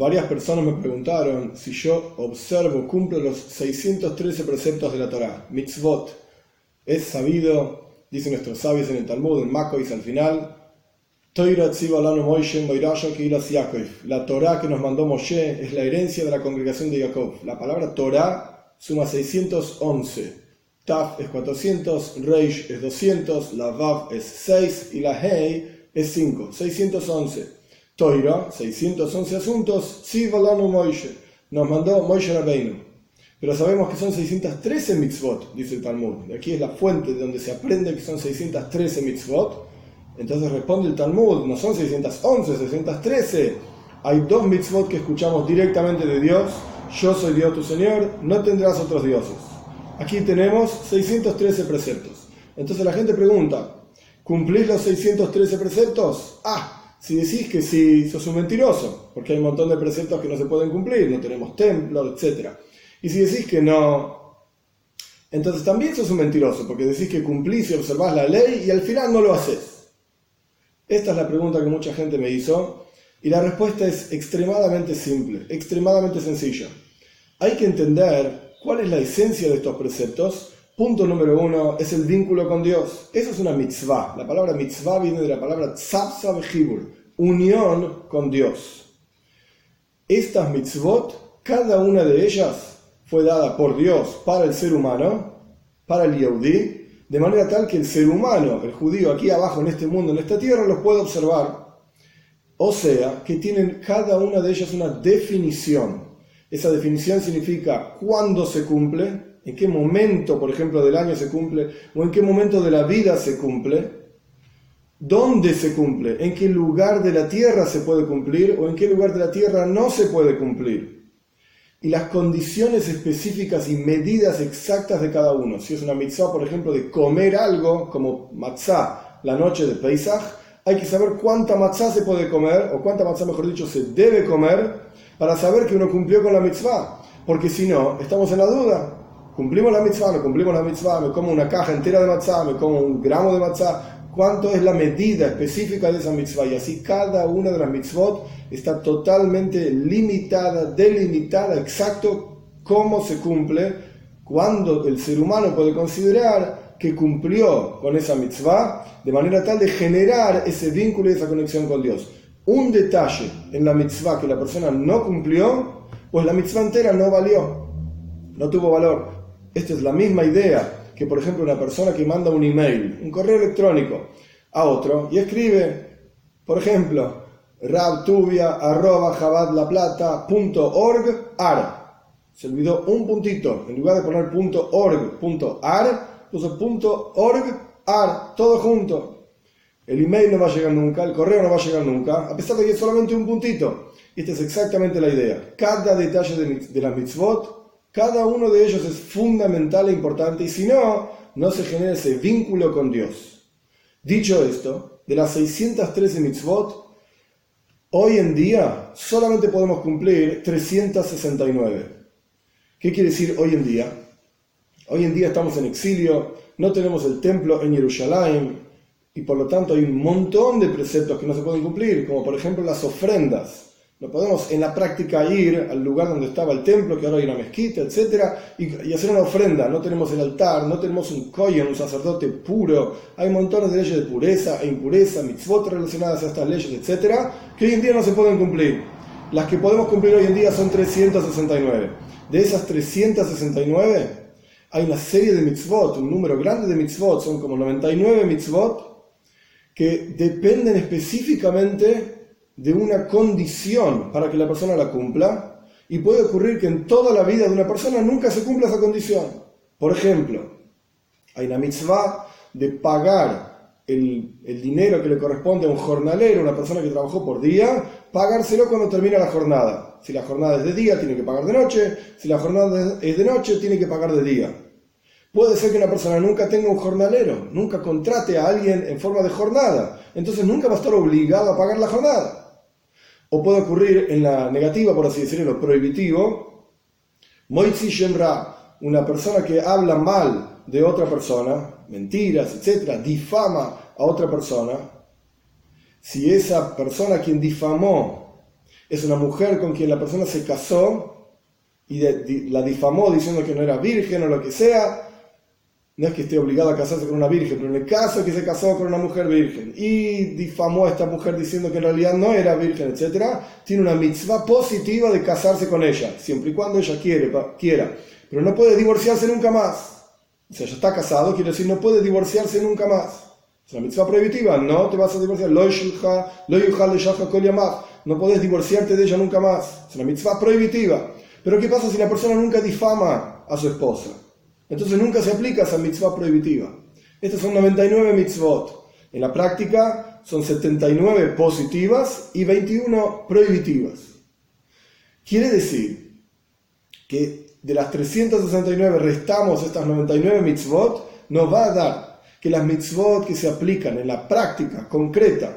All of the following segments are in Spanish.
varias personas me preguntaron si yo observo, cumplo los 613 preceptos de la Torah, mitzvot. Es sabido, dicen nuestros sabios en el Talmud, en Makois al final, la Torah que nos mandó Moshe es la herencia de la congregación de Jacob. La palabra Torah suma 611. Taf es 400, Reish es 200, la Vav es 6 y la Hei es 5. 611. Toira, 611 asuntos, Moishe, nos mandó Moishe Rabbeinu. Pero sabemos que son 613 mitzvot, dice el Talmud. Aquí es la fuente de donde se aprende que son 613 mitzvot. Entonces responde el Talmud, no son 611, 613. Hay dos mitzvot que escuchamos directamente de Dios. Yo soy Dios tu Señor, no tendrás otros dioses. Aquí tenemos 613 preceptos. Entonces la gente pregunta, ¿cumplís los 613 preceptos? Ah, si decís que sí, sos un mentiroso, porque hay un montón de preceptos que no se pueden cumplir, no tenemos templo, etc. Y si decís que no, entonces también sos un mentiroso, porque decís que cumplís y observás la ley y al final no lo haces. Esta es la pregunta que mucha gente me hizo y la respuesta es extremadamente simple, extremadamente sencilla. Hay que entender cuál es la esencia de estos preceptos. Punto número uno es el vínculo con Dios. Eso es una mitzvah. La palabra mitzvah viene de la palabra tzavsa unión con Dios. Estas mitzvot, cada una de ellas fue dada por Dios para el ser humano, para el Yehudi, de manera tal que el ser humano, el judío aquí abajo en este mundo, en esta tierra, los puede observar. O sea, que tienen cada una de ellas una definición. Esa definición significa cuándo se cumple, en qué momento, por ejemplo, del año se cumple, o en qué momento de la vida se cumple, dónde se cumple, en qué lugar de la tierra se puede cumplir o en qué lugar de la tierra no se puede cumplir. Y las condiciones específicas y medidas exactas de cada uno. Si es una mitzvah, por ejemplo, de comer algo, como matzah, la noche de Pesach, hay que saber cuánta matzah se puede comer, o cuánta matzah, mejor dicho, se debe comer, para saber que uno cumplió con la mitzvah. Porque si no, estamos en la duda. Cumplimos la mitzvah, no cumplimos la mitzvah, me como una caja entera de matzah, me como un gramo de matzah, cuánto es la medida específica de esa mitzvah. Y así cada una de las mitzvot está totalmente limitada, delimitada, exacto cómo se cumple, cuando el ser humano puede considerar que cumplió con esa mitzvah, de manera tal de generar ese vínculo y esa conexión con Dios. Un detalle en la mitzvah que la persona no cumplió, pues la mitzvah entera no valió, no tuvo valor. Esta es la misma idea que, por ejemplo, una persona que manda un email, un correo electrónico a otro y escribe, por ejemplo, rabtubia.jabadlaplata.org.ar. Se olvidó un puntito. En lugar de poner .org.ar, puso .org.ar, todo junto. El email no va a llegar nunca, el correo no va a llegar nunca, a pesar de que es solamente un puntito. Esta es exactamente la idea. Cada detalle de, de las mitzvot cada uno de ellos es fundamental e importante y si no, no se genera ese vínculo con Dios. Dicho esto, de las 613 mitzvot, hoy en día solamente podemos cumplir 369. ¿Qué quiere decir hoy en día? Hoy en día estamos en exilio, no tenemos el templo en Jerusalén y por lo tanto hay un montón de preceptos que no se pueden cumplir, como por ejemplo las ofrendas. No podemos en la práctica ir al lugar donde estaba el templo, que ahora hay una mezquita, etc., y, hacer una ofrenda. No tenemos el altar, no tenemos un kohen, un sacerdote puro. Hay montones de leyes de pureza e impureza, mitzvot relacionadas a estas leyes, etc., que hoy en día no se pueden cumplir. Las que podemos cumplir hoy en día son 369. De esas 369, hay una serie de mitzvot, un número grande de mitzvot, son como 99 mitzvot, que dependen específicamente de una condición para que la persona la cumpla y puede ocurrir que en toda la vida de una persona nunca se cumpla esa condición. Por ejemplo, hay una mitzvah de pagar el, el, dinero que le corresponde a un jornalero, una persona que trabajó por día, pagárselo cuando termina la jornada. Si la jornada es de día, tiene que pagar de noche. Si la jornada es de noche, tiene que pagar de día. Puede ser que una persona nunca tenga un jornalero, nunca contrate a alguien en forma de jornada. Entonces nunca va a estar obligado a pagar la jornada. O puede ocurrir en la negativa, por así decirlo, lo prohibitivo, Moitzi Shemra, una persona que habla mal de otra persona, mentiras, etcétera, difama a otra persona, si esa persona quien difamó es una mujer con quien la persona se casó y la difamó diciendo que no era virgen o lo que sea, no es que esté obligado a casarse con una virgen, pero en el caso que se casó con una mujer virgen y difamó a esta mujer diciendo que en realidad no era virgen, etc., tiene una mitzvah positiva de casarse con ella, siempre y cuando ella quiere, quiera. Pero no puede divorciarse nunca más. O sea, ya está casado, quiere decir, no puede divorciarse nunca más. Es una mitzvah prohibitiva, no te vas a divorciar. No puedes divorciarte de ella nunca más. Es una mitzvah prohibitiva. Pero ¿qué pasa si la persona nunca difama a su esposa? Entonces nunca se aplica esa mitzvah prohibitiva. Estas son 99 mitzvot. En la práctica son 79 positivas y 21 prohibitivas. Quiere decir que de las 369 restamos estas 99 mitzvot, nos va a dar que las mitzvot que se aplican en la práctica concreta,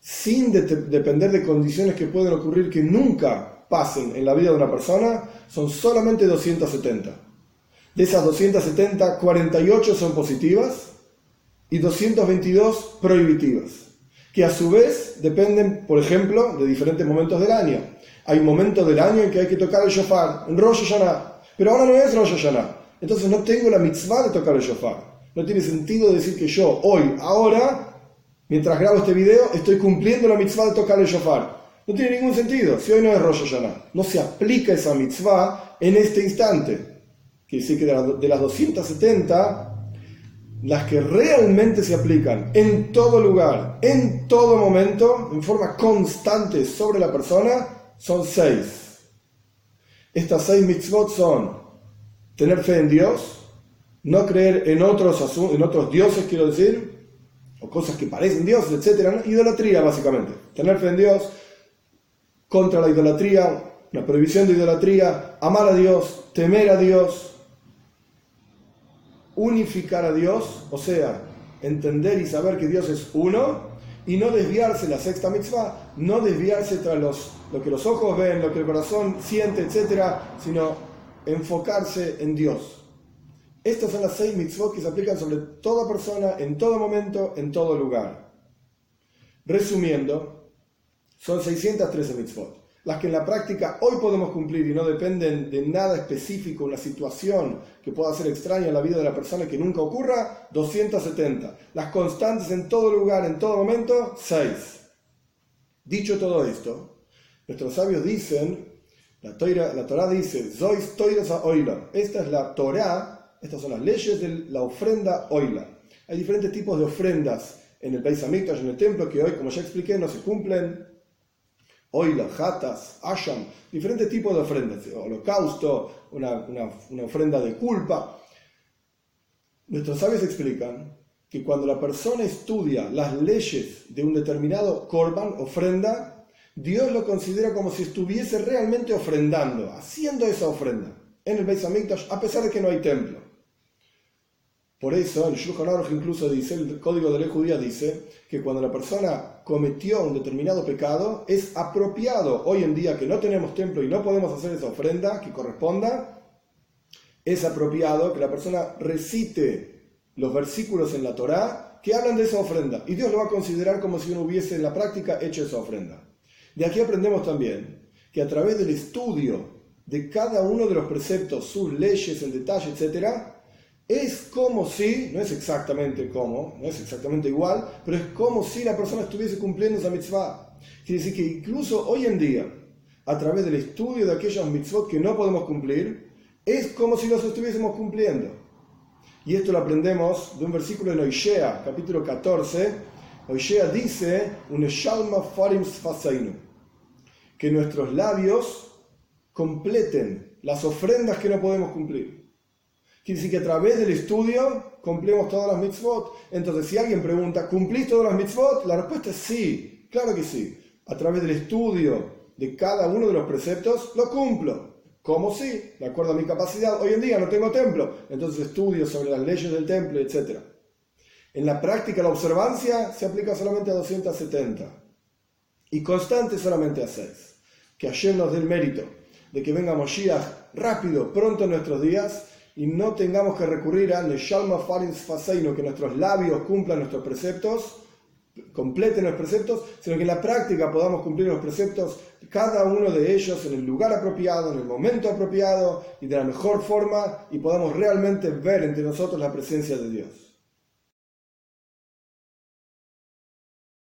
sin depender de condiciones que pueden ocurrir que nunca pasen en la vida de una persona, son solamente 270. De esas 270, 48 son positivas y 222 prohibitivas, que a su vez dependen, por ejemplo, de diferentes momentos del año. Hay momentos del año en que hay que tocar el shofar, en Rosh Hashanah, pero ahora no es Rosh Hashanah. Entonces no tengo la mitzvah de tocar el shofar. No tiene sentido decir que yo hoy, ahora, mientras grabo este video, estoy cumpliendo la mitzvah de tocar el shofar. No tiene ningún sentido. Si hoy no es Rosh Hashanah, no se aplica esa mitzvah en este instante. Quiere decir que de, las 270, las que realmente se aplican en todo lugar, en todo momento, en forma constante sobre la persona, son seis. Estas seis mitzvot son tener fe en Dios, no creer en otros, en otros dioses, quiero decir, o cosas que parecen dioses, etc. Idolatría, básicamente. Tener fe en Dios, contra la idolatría, la prohibición de idolatría, amar a Dios, temer a Dios, unificar a Dios, o sea, entender y saber que Dios es uno, y no desviarse, la sexta mitzvah, no desviarse tras los, lo que los ojos ven, lo que el corazón siente, etcétera, sino enfocarse en Dios. Estas son las seis mitzvot que se aplican sobre toda persona, en todo momento, en todo lugar. Resumiendo, son 613 mitzvot las que en la práctica hoy podemos cumplir y no dependen de nada específico, una situación que pueda ser extraña en la vida de la persona que nunca ocurra, 270. Las constantes en todo lugar, en todo momento, 6. Dicho todo esto, nuestros sabios dicen, la, toira, la Torah dice, Zois toiras oila. Esta es la Torah, estas son las leyes de la ofrenda oila. Hay diferentes tipos de ofrendas en el Beis Hamikdash, en el templo, que hoy, como ya expliqué, no se cumplen oila, jatas, asham, diferentes tipos de ofrendas, holocausto, una, una, ofrenda de culpa. Nuestros sabios explican que cuando la persona estudia las leyes de un determinado korban, ofrenda, Dios lo considera como si estuviese realmente ofrendando, haciendo esa ofrenda en el Beis Hamikdash, a pesar de que no hay templo. Por eso, el Shulchan Aruch incluso dice, el código de ley judía dice, que cuando la persona cometió un determinado pecado, es apropiado, hoy en día que no tenemos templo y no podemos hacer esa ofrenda que corresponda, es apropiado que la persona recite los versículos en la Torá que hablan de esa ofrenda. Y Dios lo va a considerar como si uno hubiese en la práctica hecho esa ofrenda. De aquí aprendemos también que a través del estudio de cada uno de los preceptos, sus leyes, el detalle, etc., es como si, no es exactamente como, no es exactamente igual, pero es como si la persona estuviese cumpliendo esa mitzvah. Quiere decir que incluso hoy en día, a través del estudio de aquellos mitzvot que no podemos cumplir, es como si los estuviésemos cumpliendo. Y esto lo aprendemos de un versículo en Oishea, capítulo 14. Oishea dice, que nuestros labios completen las ofrendas que no podemos cumplir. Quiere decir que a través del estudio cumplimos todas las mitzvot. Entonces, si alguien pregunta, ¿cumplís todas las mitzvot? La respuesta es sí, claro que sí. A través del estudio de cada uno de los preceptos, lo cumplo. ¿Cómo sí? De acuerdo a mi capacidad. Hoy en día no tengo templo, entonces estudio sobre las leyes del templo, etc. En la práctica, la observancia se aplica solamente a 270 y constante solamente a 6. Que ayer nos dé el mérito de que venga Moshiach rápido, pronto en nuestros días y no tengamos que recurrir a Neshalma Farin Faseino, que nuestros labios cumplan nuestros preceptos, completen los preceptos, sino que en la práctica podamos cumplir los preceptos, cada uno de ellos en el lugar apropiado, en el momento apropiado y de la mejor forma, y podamos realmente ver entre nosotros la presencia de Dios.